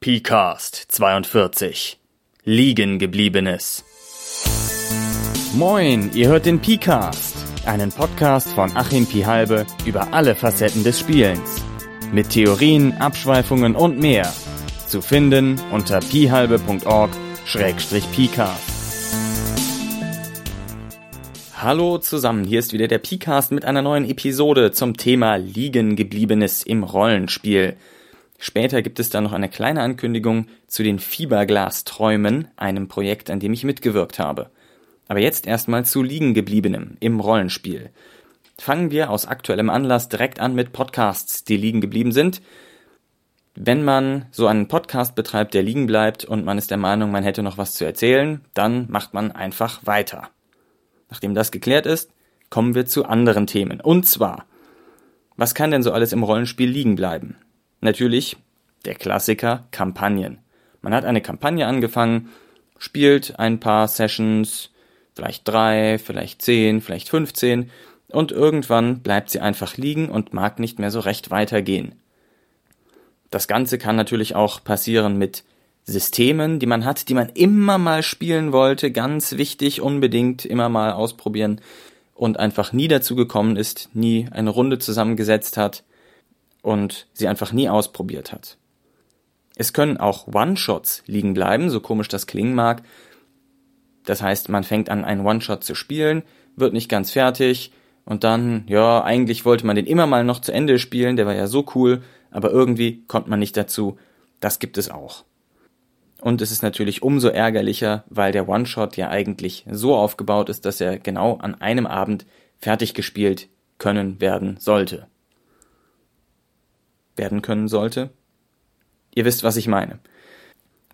PCAST 42 Liegen gebliebenes. Moin, ihr hört den PCAST, einen Podcast von Achim Pihalbe über alle Facetten des Spielens. Mit Theorien, Abschweifungen und mehr. Zu finden unter pihalbe.org-pcast. Hallo zusammen, hier ist wieder der PCAST mit einer neuen Episode zum Thema Liegen gebliebenes im Rollenspiel. Später gibt es dann noch eine kleine Ankündigung zu den Fiberglas-Träumen, einem Projekt, an dem ich mitgewirkt habe. Aber jetzt erstmal zu Liegengebliebenem im Rollenspiel. Fangen wir aus aktuellem Anlass direkt an mit Podcasts, die liegen geblieben sind. Wenn man so einen Podcast betreibt, der liegen bleibt und man ist der Meinung, man hätte noch was zu erzählen, dann macht man einfach weiter. Nachdem das geklärt ist, kommen wir zu anderen Themen. Und zwar, was kann denn so alles im Rollenspiel liegen bleiben? Natürlich der Klassiker Kampagnen. Man hat eine Kampagne angefangen, spielt ein paar Sessions, vielleicht drei, vielleicht zehn, vielleicht 15 und irgendwann bleibt sie einfach liegen und mag nicht mehr so recht weitergehen. Das Ganze kann natürlich auch passieren mit Systemen, die man hat, die man immer mal spielen wollte, ganz wichtig, unbedingt immer mal ausprobieren und einfach nie dazu gekommen ist, nie eine Runde zusammengesetzt hat und sie einfach nie ausprobiert hat. Es können auch One-Shots liegen bleiben, so komisch das klingen mag. Das heißt, man fängt an, einen One-Shot zu spielen, wird nicht ganz fertig und dann, ja, eigentlich wollte man den immer mal noch zu Ende spielen, der war ja so cool, aber irgendwie kommt man nicht dazu. Das gibt es auch. Und es ist natürlich umso ärgerlicher, weil der One-Shot ja eigentlich so aufgebaut ist, dass er genau an einem Abend fertig gespielt können werden sollte. Werden können sollte? Ihr wisst, was ich meine.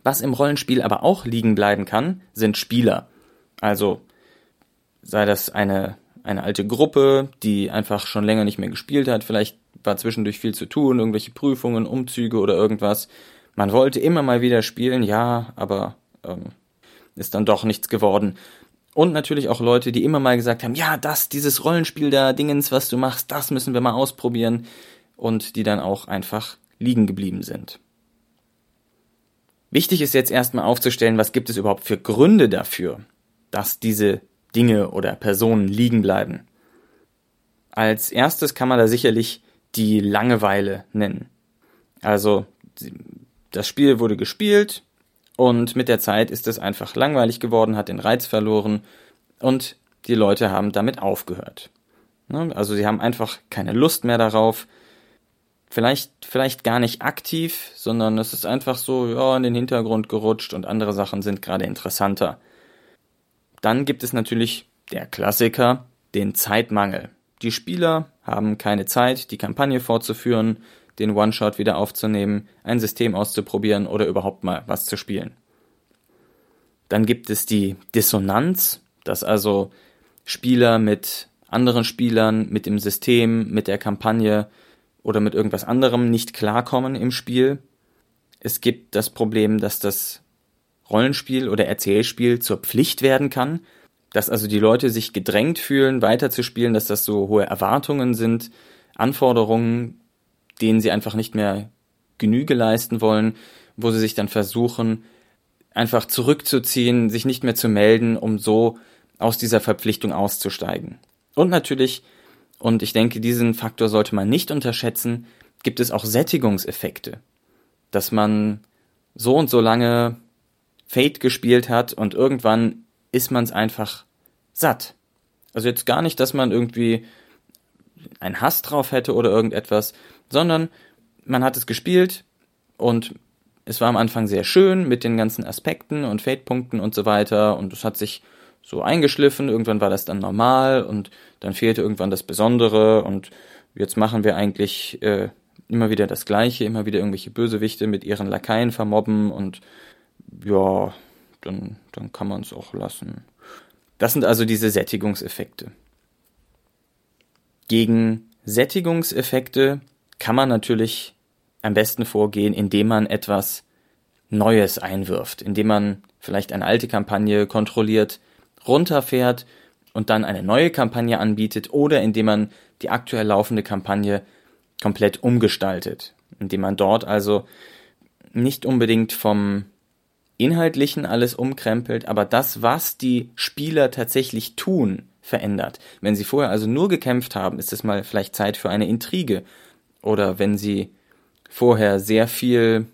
Was im Rollenspiel aber auch liegen bleiben kann, sind Spieler. Also sei das eine, eine alte Gruppe, die einfach schon länger nicht mehr gespielt hat, vielleicht war zwischendurch viel zu tun, irgendwelche Prüfungen, Umzüge oder irgendwas man wollte immer mal wieder spielen, ja, aber ähm, ist dann doch nichts geworden. Und natürlich auch Leute, die immer mal gesagt haben, ja, das, dieses Rollenspiel da, Dingens, was du machst, das müssen wir mal ausprobieren. Und die dann auch einfach liegen geblieben sind. Wichtig ist jetzt erstmal aufzustellen, was gibt es überhaupt für Gründe dafür, dass diese Dinge oder Personen liegen bleiben. Als erstes kann man da sicherlich die Langeweile nennen. Also das Spiel wurde gespielt und mit der Zeit ist es einfach langweilig geworden, hat den Reiz verloren und die Leute haben damit aufgehört. Ne? Also sie haben einfach keine Lust mehr darauf. Vielleicht, vielleicht gar nicht aktiv, sondern es ist einfach so, ja, in den Hintergrund gerutscht und andere Sachen sind gerade interessanter. Dann gibt es natürlich der Klassiker, den Zeitmangel. Die Spieler haben keine Zeit, die Kampagne fortzuführen, den One-Shot wieder aufzunehmen, ein System auszuprobieren oder überhaupt mal was zu spielen. Dann gibt es die Dissonanz, dass also Spieler mit anderen Spielern, mit dem System, mit der Kampagne oder mit irgendwas anderem nicht klarkommen im Spiel. Es gibt das Problem, dass das Rollenspiel oder Erzählspiel zur Pflicht werden kann, dass also die Leute sich gedrängt fühlen, weiterzuspielen, dass das so hohe Erwartungen sind, Anforderungen, denen sie einfach nicht mehr Genüge leisten wollen, wo sie sich dann versuchen, einfach zurückzuziehen, sich nicht mehr zu melden, um so aus dieser Verpflichtung auszusteigen. Und natürlich, und ich denke, diesen Faktor sollte man nicht unterschätzen, gibt es auch Sättigungseffekte. Dass man so und so lange Fate gespielt hat und irgendwann ist man es einfach satt. Also jetzt gar nicht, dass man irgendwie einen Hass drauf hätte oder irgendetwas, sondern man hat es gespielt und es war am Anfang sehr schön mit den ganzen Aspekten und Fade-Punkten und so weiter und es hat sich so eingeschliffen, irgendwann war das dann normal und dann fehlte irgendwann das Besondere und jetzt machen wir eigentlich äh, immer wieder das Gleiche, immer wieder irgendwelche Bösewichte mit ihren Lakaien vermobben und ja, dann, dann kann man es auch lassen. Das sind also diese Sättigungseffekte. Gegen Sättigungseffekte kann man natürlich am besten vorgehen, indem man etwas Neues einwirft, indem man vielleicht eine alte Kampagne kontrolliert runterfährt und dann eine neue Kampagne anbietet oder indem man die aktuell laufende Kampagne komplett umgestaltet, indem man dort also nicht unbedingt vom Inhaltlichen alles umkrempelt, aber das, was die Spieler tatsächlich tun, verändert. Wenn sie vorher also nur gekämpft haben, ist es mal vielleicht Zeit für eine Intrige. Oder wenn sie vorher sehr viel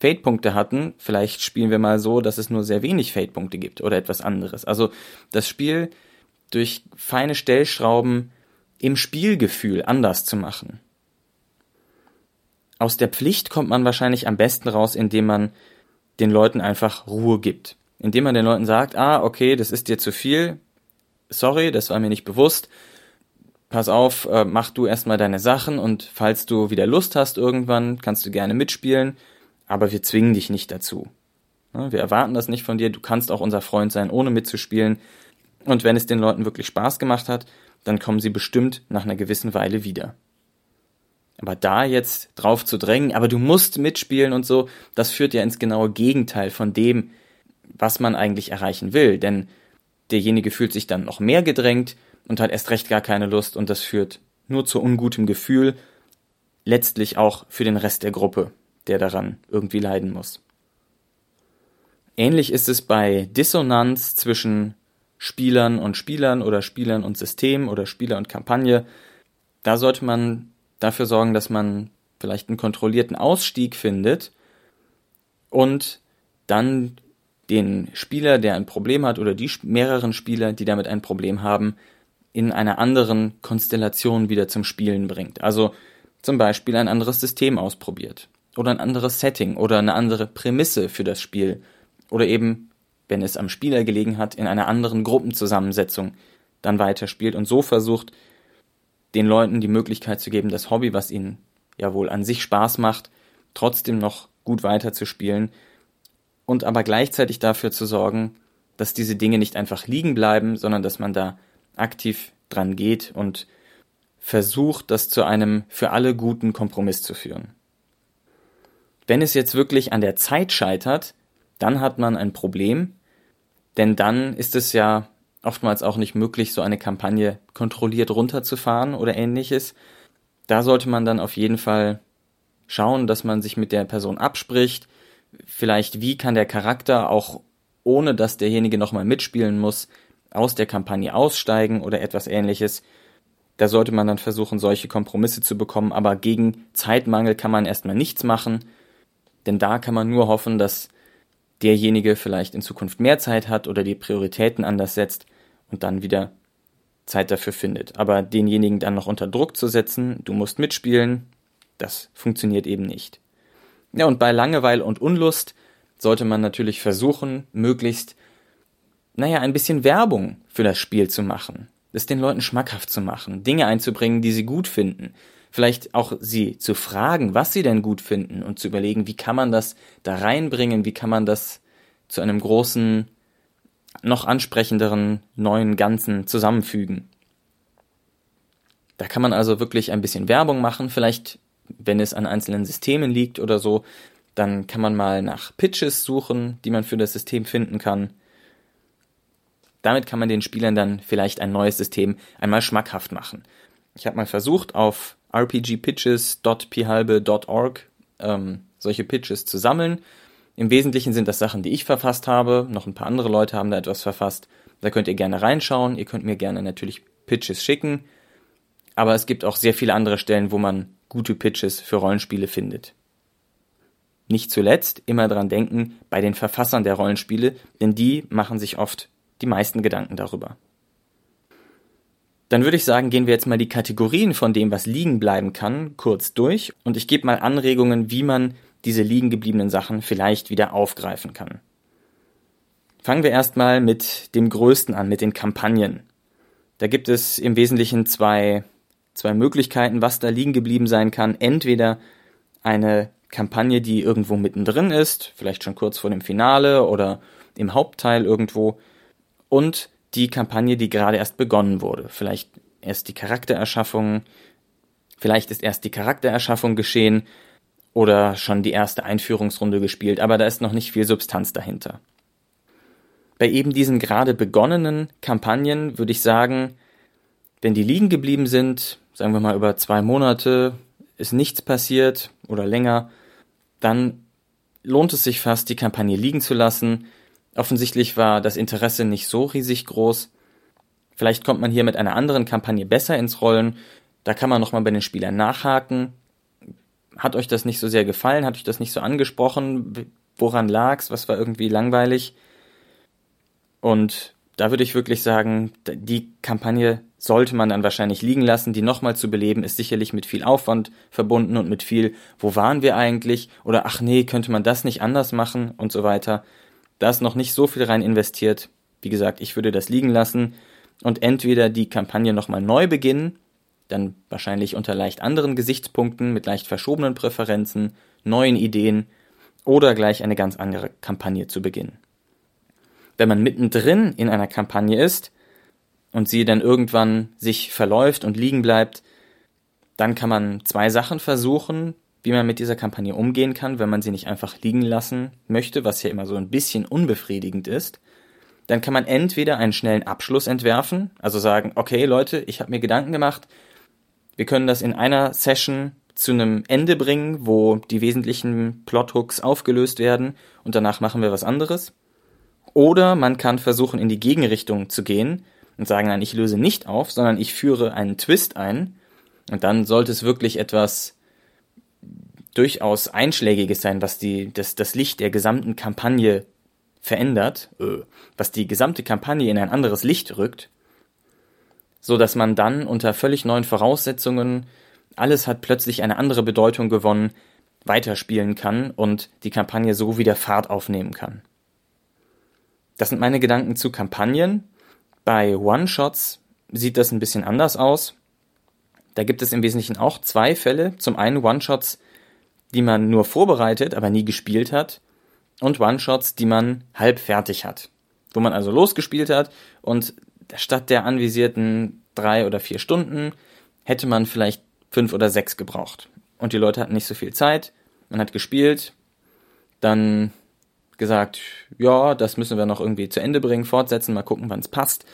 Fade-Punkte hatten, vielleicht spielen wir mal so, dass es nur sehr wenig Fade-Punkte gibt oder etwas anderes. Also das Spiel durch feine Stellschrauben im Spielgefühl anders zu machen. Aus der Pflicht kommt man wahrscheinlich am besten raus, indem man den Leuten einfach Ruhe gibt. Indem man den Leuten sagt, ah, okay, das ist dir zu viel, sorry, das war mir nicht bewusst, pass auf, äh, mach du erstmal deine Sachen und falls du wieder Lust hast irgendwann, kannst du gerne mitspielen, aber wir zwingen dich nicht dazu. Wir erwarten das nicht von dir, du kannst auch unser Freund sein, ohne mitzuspielen. Und wenn es den Leuten wirklich Spaß gemacht hat, dann kommen sie bestimmt nach einer gewissen Weile wieder. Aber da jetzt drauf zu drängen, aber du musst mitspielen und so, das führt ja ins genaue Gegenteil von dem, was man eigentlich erreichen will. Denn derjenige fühlt sich dann noch mehr gedrängt und hat erst recht gar keine Lust und das führt nur zu ungutem Gefühl, letztlich auch für den Rest der Gruppe, der daran irgendwie leiden muss. Ähnlich ist es bei Dissonanz zwischen Spielern und Spielern oder Spielern und System oder Spieler und Kampagne. Da sollte man dafür sorgen, dass man vielleicht einen kontrollierten Ausstieg findet und dann den Spieler, der ein Problem hat, oder die mehreren Spieler, die damit ein Problem haben, in einer anderen Konstellation wieder zum Spielen bringt. Also zum Beispiel ein anderes System ausprobiert oder ein anderes Setting oder eine andere Prämisse für das Spiel oder eben, wenn es am Spieler gelegen hat, in einer anderen Gruppenzusammensetzung dann weiterspielt und so versucht, den Leuten die Möglichkeit zu geben, das Hobby, was ihnen ja wohl an sich Spaß macht, trotzdem noch gut weiterzuspielen und aber gleichzeitig dafür zu sorgen, dass diese Dinge nicht einfach liegen bleiben, sondern dass man da aktiv dran geht und versucht, das zu einem für alle guten Kompromiss zu führen. Wenn es jetzt wirklich an der Zeit scheitert, dann hat man ein Problem, denn dann ist es ja oftmals auch nicht möglich, so eine Kampagne kontrolliert runterzufahren oder ähnliches. Da sollte man dann auf jeden Fall schauen, dass man sich mit der Person abspricht. Vielleicht, wie kann der Charakter auch ohne dass derjenige nochmal mitspielen muss, aus der Kampagne aussteigen oder etwas ähnliches. Da sollte man dann versuchen, solche Kompromisse zu bekommen, aber gegen Zeitmangel kann man erstmal nichts machen, denn da kann man nur hoffen, dass derjenige vielleicht in Zukunft mehr Zeit hat oder die Prioritäten anders setzt und dann wieder Zeit dafür findet. Aber denjenigen dann noch unter Druck zu setzen, du musst mitspielen, das funktioniert eben nicht. Ja, und bei Langeweile und Unlust sollte man natürlich versuchen, möglichst, naja, ein bisschen Werbung für das Spiel zu machen, es den Leuten schmackhaft zu machen, Dinge einzubringen, die sie gut finden, vielleicht auch sie zu fragen, was sie denn gut finden und zu überlegen, wie kann man das da reinbringen, wie kann man das zu einem großen noch ansprechenderen neuen Ganzen zusammenfügen. Da kann man also wirklich ein bisschen Werbung machen, vielleicht wenn es an einzelnen Systemen liegt oder so, dann kann man mal nach Pitches suchen, die man für das System finden kann. Damit kann man den Spielern dann vielleicht ein neues System einmal schmackhaft machen. Ich habe mal versucht, auf rpgpitches.phalbe.org ähm, solche Pitches zu sammeln im Wesentlichen sind das Sachen, die ich verfasst habe. Noch ein paar andere Leute haben da etwas verfasst. Da könnt ihr gerne reinschauen. Ihr könnt mir gerne natürlich Pitches schicken. Aber es gibt auch sehr viele andere Stellen, wo man gute Pitches für Rollenspiele findet. Nicht zuletzt immer dran denken bei den Verfassern der Rollenspiele, denn die machen sich oft die meisten Gedanken darüber. Dann würde ich sagen, gehen wir jetzt mal die Kategorien von dem, was liegen bleiben kann, kurz durch und ich gebe mal Anregungen, wie man diese liegen gebliebenen Sachen vielleicht wieder aufgreifen kann. Fangen wir erstmal mit dem Größten an, mit den Kampagnen. Da gibt es im Wesentlichen zwei, zwei Möglichkeiten, was da liegen geblieben sein kann. Entweder eine Kampagne, die irgendwo mittendrin ist, vielleicht schon kurz vor dem Finale oder im Hauptteil irgendwo, und die Kampagne, die gerade erst begonnen wurde. Vielleicht erst die Charaktererschaffung, vielleicht ist erst die Charaktererschaffung geschehen, oder schon die erste Einführungsrunde gespielt, aber da ist noch nicht viel Substanz dahinter. Bei eben diesen gerade begonnenen Kampagnen würde ich sagen, wenn die liegen geblieben sind, sagen wir mal über zwei Monate, ist nichts passiert oder länger, dann lohnt es sich fast, die Kampagne liegen zu lassen. Offensichtlich war das Interesse nicht so riesig groß. Vielleicht kommt man hier mit einer anderen Kampagne besser ins Rollen. Da kann man nochmal bei den Spielern nachhaken. Hat euch das nicht so sehr gefallen? Hat euch das nicht so angesprochen? Woran lag's? Was war irgendwie langweilig? Und da würde ich wirklich sagen, die Kampagne sollte man dann wahrscheinlich liegen lassen. Die nochmal zu beleben, ist sicherlich mit viel Aufwand verbunden und mit viel, wo waren wir eigentlich? Oder ach nee, könnte man das nicht anders machen und so weiter. Da ist noch nicht so viel rein investiert. Wie gesagt, ich würde das liegen lassen und entweder die Kampagne nochmal neu beginnen, dann wahrscheinlich unter leicht anderen Gesichtspunkten, mit leicht verschobenen Präferenzen, neuen Ideen oder gleich eine ganz andere Kampagne zu beginnen. Wenn man mittendrin in einer Kampagne ist und sie dann irgendwann sich verläuft und liegen bleibt, dann kann man zwei Sachen versuchen, wie man mit dieser Kampagne umgehen kann, wenn man sie nicht einfach liegen lassen möchte, was ja immer so ein bisschen unbefriedigend ist. Dann kann man entweder einen schnellen Abschluss entwerfen, also sagen, okay Leute, ich habe mir Gedanken gemacht, wir können das in einer Session zu einem Ende bringen, wo die wesentlichen Plothooks aufgelöst werden und danach machen wir was anderes. Oder man kann versuchen, in die Gegenrichtung zu gehen und sagen, nein, ich löse nicht auf, sondern ich führe einen Twist ein. Und dann sollte es wirklich etwas durchaus Einschlägiges sein, was die, das, das Licht der gesamten Kampagne verändert, äh, was die gesamte Kampagne in ein anderes Licht rückt, so dass man dann unter völlig neuen Voraussetzungen alles hat plötzlich eine andere Bedeutung gewonnen, weiterspielen kann und die Kampagne so wieder Fahrt aufnehmen kann. Das sind meine Gedanken zu Kampagnen. Bei One-Shots sieht das ein bisschen anders aus. Da gibt es im Wesentlichen auch zwei Fälle. Zum einen One-Shots, die man nur vorbereitet, aber nie gespielt hat. Und One-Shots, die man halb fertig hat. Wo man also losgespielt hat und statt der anvisierten drei oder vier Stunden hätte man vielleicht fünf oder sechs gebraucht. Und die Leute hatten nicht so viel Zeit. Man hat gespielt, dann gesagt, ja, das müssen wir noch irgendwie zu Ende bringen, fortsetzen, mal gucken, wann es passt.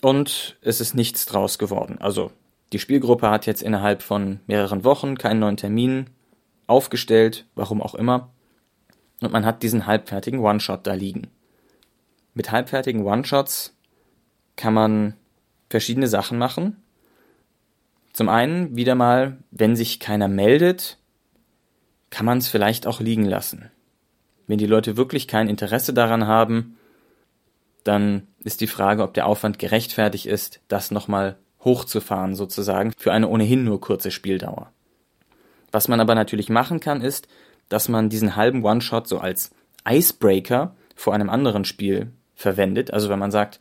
Und es ist nichts draus geworden. Also die Spielgruppe hat jetzt innerhalb von mehreren Wochen keinen neuen Termin aufgestellt, warum auch immer. Und man hat diesen halbfertigen One-Shot da liegen. Mit halbfertigen One-Shots kann man verschiedene Sachen machen. Zum einen, wieder mal, wenn sich keiner meldet, kann man es vielleicht auch liegen lassen. Wenn die Leute wirklich kein Interesse daran haben, dann ist die Frage, ob der Aufwand gerechtfertigt ist, das nochmal hochzufahren sozusagen für eine ohnehin nur kurze Spieldauer. Was man aber natürlich machen kann, ist, dass man diesen halben One-Shot so als Icebreaker vor einem anderen Spiel verwendet. Also wenn man sagt,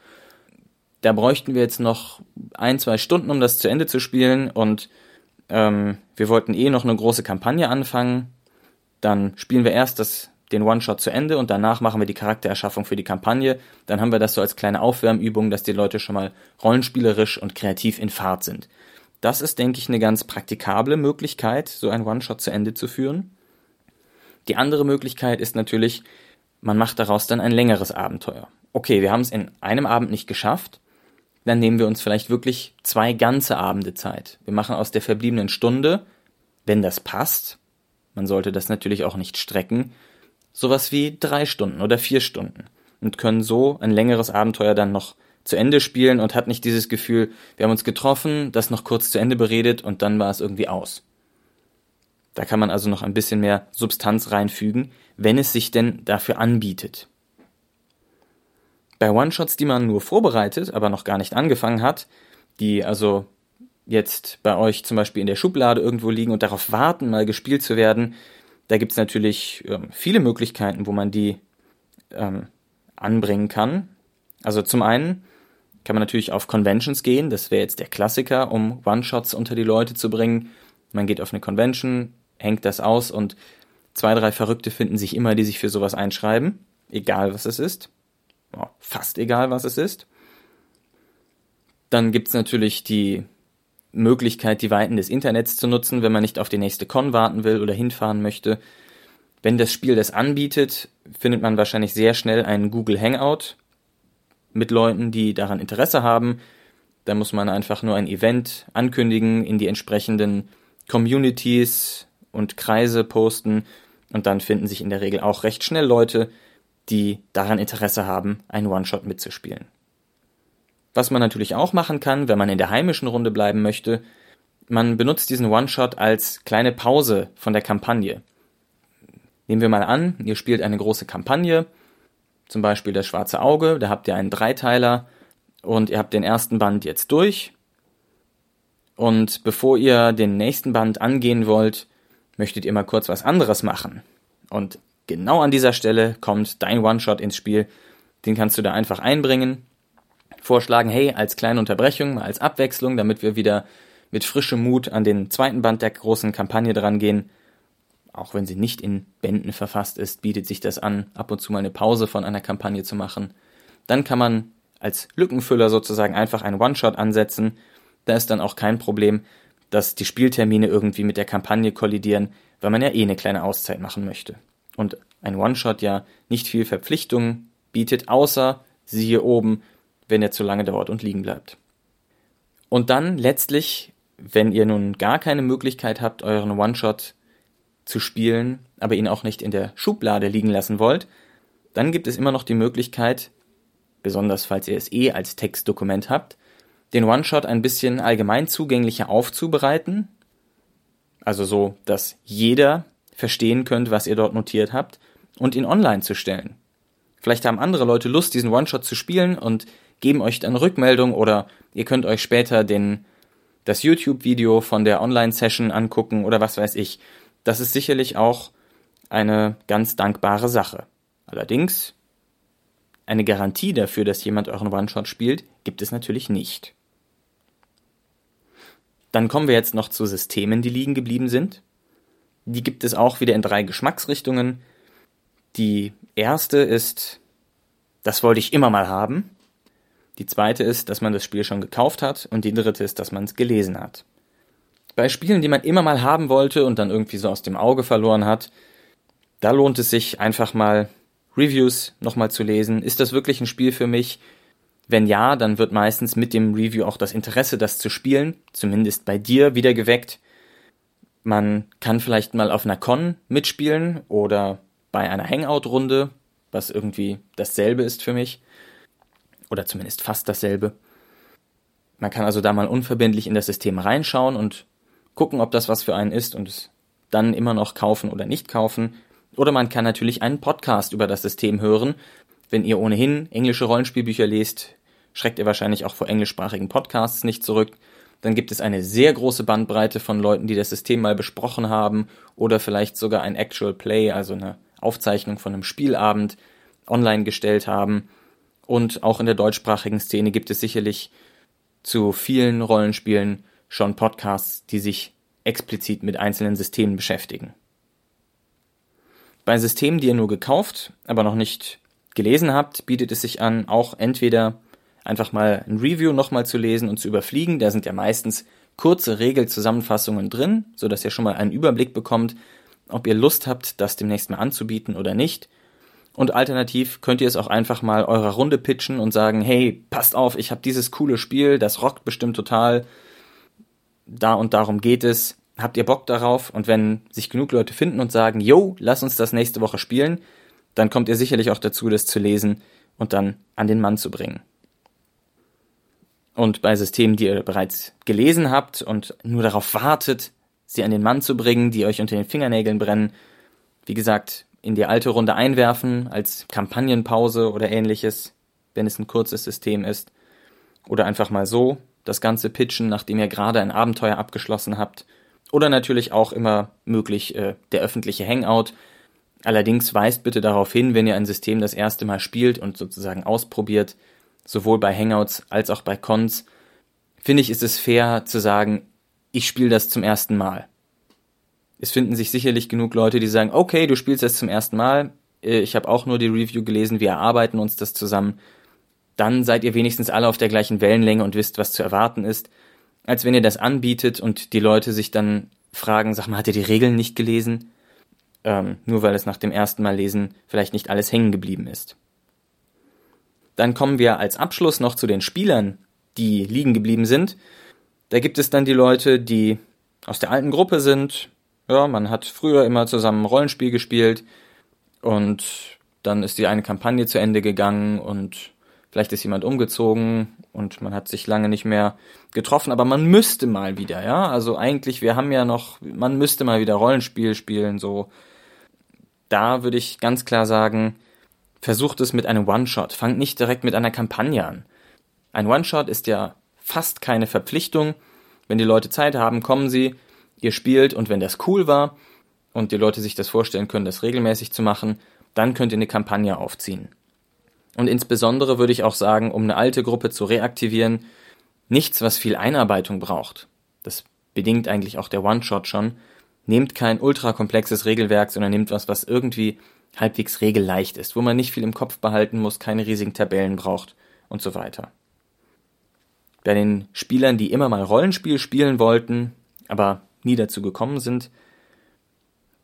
da bräuchten wir jetzt noch ein, zwei Stunden, um das zu Ende zu spielen und ähm, wir wollten eh noch eine große Kampagne anfangen, dann spielen wir erst das, den One-Shot zu Ende und danach machen wir die Charaktererschaffung für die Kampagne. Dann haben wir das so als kleine Aufwärmübung, dass die Leute schon mal rollenspielerisch und kreativ in Fahrt sind. Das ist, denke ich, eine ganz praktikable Möglichkeit, so ein One-Shot zu Ende zu führen. Die andere Möglichkeit ist natürlich, man macht daraus dann ein längeres Abenteuer. Okay, wir haben es in einem Abend nicht geschafft, dann nehmen wir uns vielleicht wirklich zwei ganze Abende Zeit. Wir machen aus der verbliebenen Stunde, wenn das passt, man sollte das natürlich auch nicht strecken, sowas wie drei Stunden oder vier Stunden und können so ein längeres Abenteuer dann noch zu Ende spielen und hat nicht dieses Gefühl, wir haben uns getroffen, das noch kurz zu Ende beredet und dann war es irgendwie aus. Da kann man also noch ein bisschen mehr Substanz reinfügen, wenn es sich denn dafür anbietet. Bei One-Shots, die man nur vorbereitet, aber noch gar nicht angefangen hat, die also jetzt bei euch zum Beispiel in der Schublade irgendwo liegen und darauf warten, mal gespielt zu werden, da gibt's natürlich ähm, viele Möglichkeiten, wo man die ähm, anbringen kann. Also zum einen kann man natürlich auf Conventions gehen, das wäre jetzt der Klassiker, um One-Shots unter die Leute zu bringen. Man geht auf eine Convention, hängt das aus und zwei, drei Verrückte finden sich immer, die sich für sowas einschreiben, egal was es ist fast egal, was es ist. Dann gibt's natürlich die Möglichkeit, die Weiten des Internets zu nutzen, wenn man nicht auf die nächste Con warten will oder hinfahren möchte. Wenn das Spiel das anbietet, findet man wahrscheinlich sehr schnell einen Google Hangout mit Leuten, die daran Interesse haben. Da muss man einfach nur ein Event ankündigen, in die entsprechenden Communities und Kreise posten Und dann finden sich in der Regel auch recht schnell Leute, die daran Interesse haben, einen One-Shot mitzuspielen. Was man natürlich auch machen kann, wenn man in der heimischen Runde bleiben möchte, man benutzt diesen One-Shot als kleine Pause von der Kampagne. Nehmen wir mal an, ihr spielt eine große Kampagne, zum Beispiel das Schwarze Auge, da habt ihr einen Dreiteiler und ihr habt den ersten Band jetzt durch. Und bevor ihr den nächsten Band angehen wollt, möchtet ihr mal kurz was anderes machen. Und genau an dieser Stelle kommt dein One-Shot ins Spiel. Den kannst du da einfach einbringen. Vorschlagen, hey, als kleine Unterbrechung, mal als Abwechslung, damit wir wieder mit frischem Mut an den zweiten Band der großen Kampagne dran gehen. Auch wenn sie nicht in Bänden verfasst ist, bietet sich das an, ab und zu mal eine Pause von einer Kampagne zu machen. Dann kann man als Lückenfüller sozusagen einfach einen One-Shot ansetzen. Da ist dann auch kein Problem, dass die Spieltermine irgendwie mit der Kampagne kollidieren, weil man ja eh eine kleine Auszeit machen möchte. Und ein One-Shot ja nicht viel Verpflichtungen bietet, außer siehe oben, wenn er zu lange dauert und liegen bleibt. Und dann letztlich, wenn ihr nun gar keine Möglichkeit habt, euren One-Shot zu spielen, aber ihn auch nicht in der Schublade liegen lassen wollt, dann gibt es immer noch die Möglichkeit, besonders falls ihr es eh als Textdokument habt, den One-Shot ein bisschen allgemein zugänglicher aufzubereiten. Also so, dass jeder verstehen könnt, was ihr dort notiert habt und ihn online zu stellen. Vielleicht haben andere Leute Lust, diesen One-Shot zu spielen und geben euch dann Rückmeldung oder ihr könnt euch später den, das YouTube-Video von der Online-Session angucken oder was weiß ich. Das ist sicherlich auch eine ganz dankbare Sache. Allerdings, eine Garantie dafür, dass jemand euren One-Shot spielt, gibt es natürlich nicht. Dann kommen wir jetzt noch zu Systemen, die liegen geblieben sind. Die gibt es auch wieder in drei Geschmacksrichtungen. Die erste ist, das wollte ich immer mal haben. Die zweite ist, dass man das Spiel schon gekauft hat. Und die dritte ist, dass man es gelesen hat. Bei Spielen, die man immer mal haben wollte und dann irgendwie so aus dem Auge verloren hat, da lohnt es sich einfach mal Reviews nochmal zu lesen. Ist das wirklich ein Spiel für mich? Wenn ja, dann wird meistens mit dem Review auch das Interesse, das zu spielen, zumindest bei dir, wieder geweckt. Man kann vielleicht mal auf einer Con mitspielen oder bei einer Hangout-Runde, was irgendwie dasselbe ist für mich. Oder zumindest fast dasselbe. Man kann also da mal unverbindlich in das System reinschauen und gucken, ob das was für einen ist und es dann immer noch kaufen oder nicht kaufen. Oder man kann natürlich einen Podcast über das System hören. Wenn ihr ohnehin englische Rollenspielbücher lest, schreckt ihr wahrscheinlich auch vor englischsprachigen Podcasts nicht zurück. Dann gibt es eine sehr große Bandbreite von Leuten, die das System mal besprochen haben oder vielleicht sogar ein Actual Play, also eine Aufzeichnung von einem Spielabend online gestellt haben. Und auch in der deutschsprachigen Szene gibt es sicherlich zu vielen Rollenspielen schon Podcasts, die sich explizit mit einzelnen Systemen beschäftigen. Bei Systemen, die ihr nur gekauft, aber noch nicht gelesen habt, bietet es sich an, auch entweder einfach mal ein Review nochmal zu lesen und zu überfliegen. Da sind ja meistens kurze Regelzusammenfassungen drin, so dass ihr schon mal einen Überblick bekommt, ob ihr Lust habt, das demnächst mal anzubieten oder nicht. Und alternativ könnt ihr es auch einfach mal eurer Runde pitchen und sagen, hey, passt auf, ich habe dieses coole Spiel, das rockt bestimmt total. Da und darum geht es. Habt ihr Bock darauf? Und wenn sich genug Leute finden und sagen, yo, lass uns das nächste Woche spielen, dann kommt ihr sicherlich auch dazu, das zu lesen und dann an den Mann zu bringen. Und bei Systemen, die ihr bereits gelesen habt und nur darauf wartet, sie an den Mann zu bringen, die euch unter den Fingernägeln brennen, wie gesagt, in die alte Runde einwerfen als Kampagnenpause oder ähnliches, wenn es ein kurzes System ist. Oder einfach mal so das Ganze pitchen, nachdem ihr gerade ein Abenteuer abgeschlossen habt. Oder natürlich auch immer möglich äh, der öffentliche Hangout. Allerdings weist bitte darauf hin, wenn ihr ein System das erste Mal spielt und sozusagen ausprobiert, sowohl bei Hangouts als auch bei Cons, finde ich, ist es fair zu sagen, ich spiele das zum ersten Mal. Es finden sich sicherlich genug Leute, die sagen, okay, du spielst das zum ersten Mal, äh, ich habe auch nur die Review gelesen, wir erarbeiten uns das zusammen. Dann seid ihr wenigstens alle auf der gleichen Wellenlänge und wisst, was zu erwarten ist, als wenn ihr das anbietet und die Leute sich dann fragen, sag mal, hat ihr die Regeln nicht gelesen? Ähm, nur weil es nach dem ersten Mal lesen vielleicht nicht alles hängen geblieben ist. Dann kommen wir als Abschluss noch zu den Spielern, die liegen geblieben sind. Da gibt es dann die Leute, die aus der alten Gruppe sind, ja, man hat früher immer zusammen Rollenspiel gespielt und dann ist die eine Kampagne zu Ende gegangen und vielleicht ist jemand umgezogen und man hat sich lange nicht mehr getroffen, aber man müsste mal wieder, ja? Also eigentlich, wir haben ja noch, man müsste mal wieder Rollenspiel spielen, so. Da würde ich ganz klar sagen, versucht es mit einem One-Shot. Fangt nicht direkt mit einer Kampagne an. Ein One-Shot ist ja fast keine Verpflichtung. Wenn die Leute Zeit haben, kommen sie, ihr spielt und wenn das cool war und die Leute sich das vorstellen können, das regelmäßig zu machen, dann könnt ihr eine Kampagne aufziehen. Und insbesondere würde ich auch sagen, um eine alte Gruppe zu reaktivieren, nichts, was viel Einarbeitung braucht. Das bedingt eigentlich auch der One-Shot schon. Nehmt kein ultrakomplexes Regelwerk, sondern nehmt was, was irgendwie halbwegs regelleicht ist, wo man nicht viel im Kopf behalten muss, keine riesigen Tabellen braucht und so weiter. Bei den Spielern, die immer mal Rollenspiel spielen wollten, aber nie dazu gekommen sind,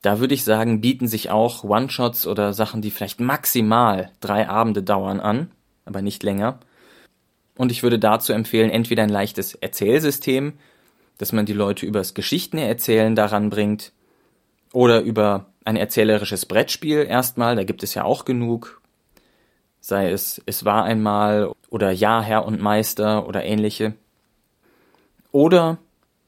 da würde ich sagen, bieten sich auch One-Shots oder Sachen, die vielleicht maximal drei Abende dauern an, aber nicht länger. Und ich würde dazu empfehlen, entweder ein leichtes Erzählsystem, dass man die Leute übers Geschichtenerzählen daran bringt, oder über ein erzählerisches Brettspiel erstmal, da gibt es ja auch genug, sei es Es war einmal oder Ja, Herr und Meister oder ähnliche. Oder,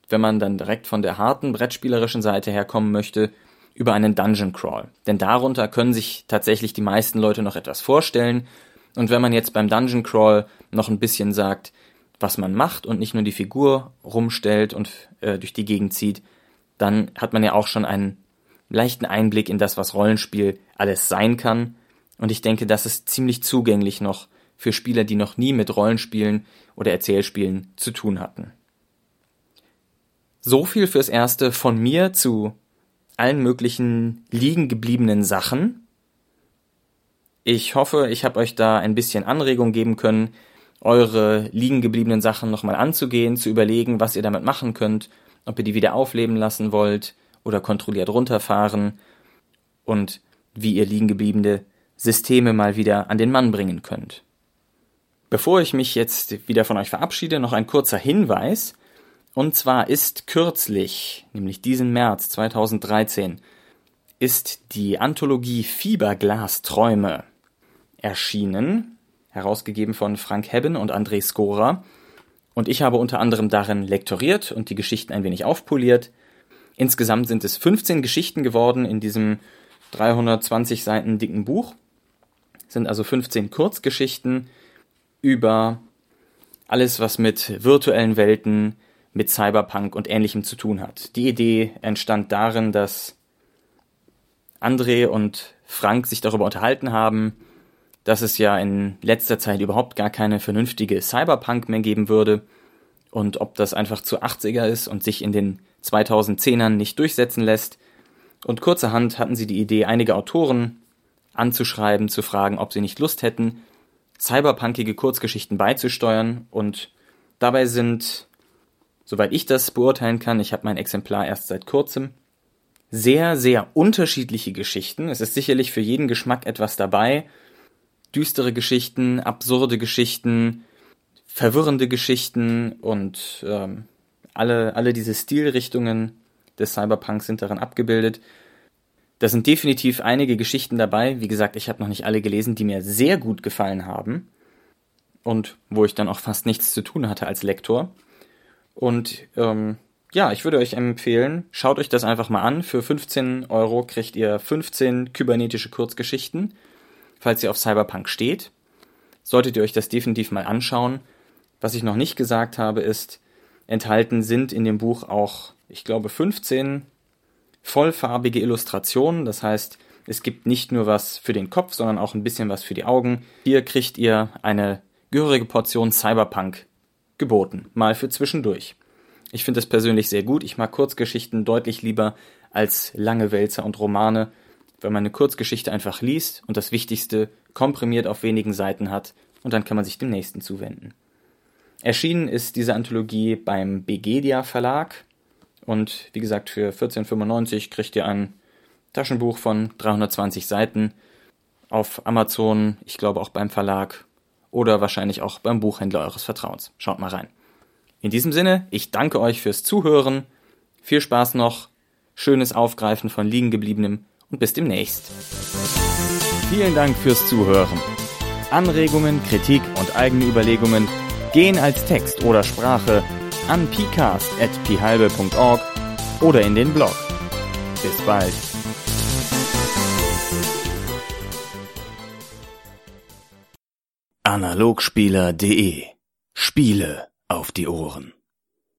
wenn man dann direkt von der harten brettspielerischen Seite herkommen möchte, über einen Dungeon Crawl. Denn darunter können sich tatsächlich die meisten Leute noch etwas vorstellen. Und wenn man jetzt beim Dungeon Crawl noch ein bisschen sagt, was man macht und nicht nur die Figur rumstellt und äh, durch die Gegend zieht, dann hat man ja auch schon einen leichten Einblick in das, was Rollenspiel alles sein kann. Und ich denke, das ist ziemlich zugänglich noch für Spieler, die noch nie mit Rollenspielen oder Erzählspielen zu tun hatten. So viel fürs Erste von mir zu allen möglichen liegen gebliebenen Sachen. Ich hoffe, ich habe euch da ein bisschen Anregung geben können, eure liegen gebliebenen Sachen nochmal anzugehen, zu überlegen, was ihr damit machen könnt, ob ihr die wieder aufleben lassen wollt oder kontrolliert runterfahren und wie ihr liegen gebliebene Systeme mal wieder an den Mann bringen könnt. Bevor ich mich jetzt wieder von euch verabschiede, noch ein kurzer Hinweis. Und zwar ist kürzlich, nämlich diesen März 2013, ist die Anthologie Fieberglasträume erschienen, herausgegeben von Frank Hebben und André Skora. Und ich habe unter anderem darin lektoriert und die Geschichten ein wenig aufpoliert. Insgesamt sind es 15 Geschichten geworden in diesem 320 Seiten dicken Buch. sind also 15 Kurzgeschichten über alles, was mit virtuellen Welten, mit Cyberpunk und ähnlichem zu tun hat. Die Idee entstand darin, dass André und Frank sich darüber unterhalten haben, dass es ja in letzter Zeit überhaupt gar keine vernünftige Cyberpunk mehr geben würde und ob das einfach zu 80er ist und sich in den 2010ern nicht durchsetzen lässt. Und kurzerhand hatten sie die Idee, einige Autoren anzuschreiben, zu fragen, ob sie nicht Lust hätten, cyberpunkige Kurzgeschichten beizusteuern und dabei sind soweit ich das beurteilen kann, ich habe mein Exemplar erst seit kurzem, sehr, sehr unterschiedliche Geschichten. Es ist sicherlich für jeden Geschmack etwas dabei. Düstere Geschichten, absurde Geschichten, verwirrende Geschichten und ähm, alle, alle diese Stilrichtungen des Cyberpunks sind darin abgebildet. Da sind definitiv einige Geschichten dabei. Wie gesagt, ich habe noch nicht alle gelesen, die mir sehr gut gefallen haben und wo ich dann auch fast nichts zu tun hatte als Lektor. Und ähm, ja, ich würde euch empfehlen, schaut euch das einfach mal an. Für 15 Euro kriegt ihr 15 kybernetische Kurzgeschichten, falls ihr auf Cyberpunk steht. Solltet ihr euch das definitiv mal anschauen. Was ich noch nicht gesagt habe, ist, enthalten sind in dem Buch auch, ich glaube, 15 vollfarbige Illustrationen. Das heißt, es gibt nicht nur was für den Kopf, sondern auch ein bisschen was für die Augen. Hier kriegt ihr eine gehörige Portion Cyberpunk geboten, mal für zwischendurch. Ich finde es persönlich sehr gut. Ich mag Kurzgeschichten deutlich lieber als lange Wälzer und Romane, weil man eine Kurzgeschichte einfach liest und das Wichtigste komprimiert auf wenigen Seiten hat und dann kann man sich dem nächsten zuwenden. Erschienen ist diese Anthologie beim Begedia Verlag und wie gesagt für 14,95 kriegt ihr ein Taschenbuch von 320 Seiten auf Amazon, ich glaube auch beim Verlag oder wahrscheinlich auch beim Buchhändler eures Vertrauens. Schaut mal rein. In diesem Sinne, ich danke euch fürs Zuhören. Viel Spaß noch schönes Aufgreifen von liegen gebliebenem und bis demnächst. Vielen Dank fürs Zuhören. Anregungen, Kritik und eigene Überlegungen gehen als Text oder Sprache an pcast.phalbe.org oder in den Blog. Bis bald. Analogspieler.de Spiele auf die Ohren.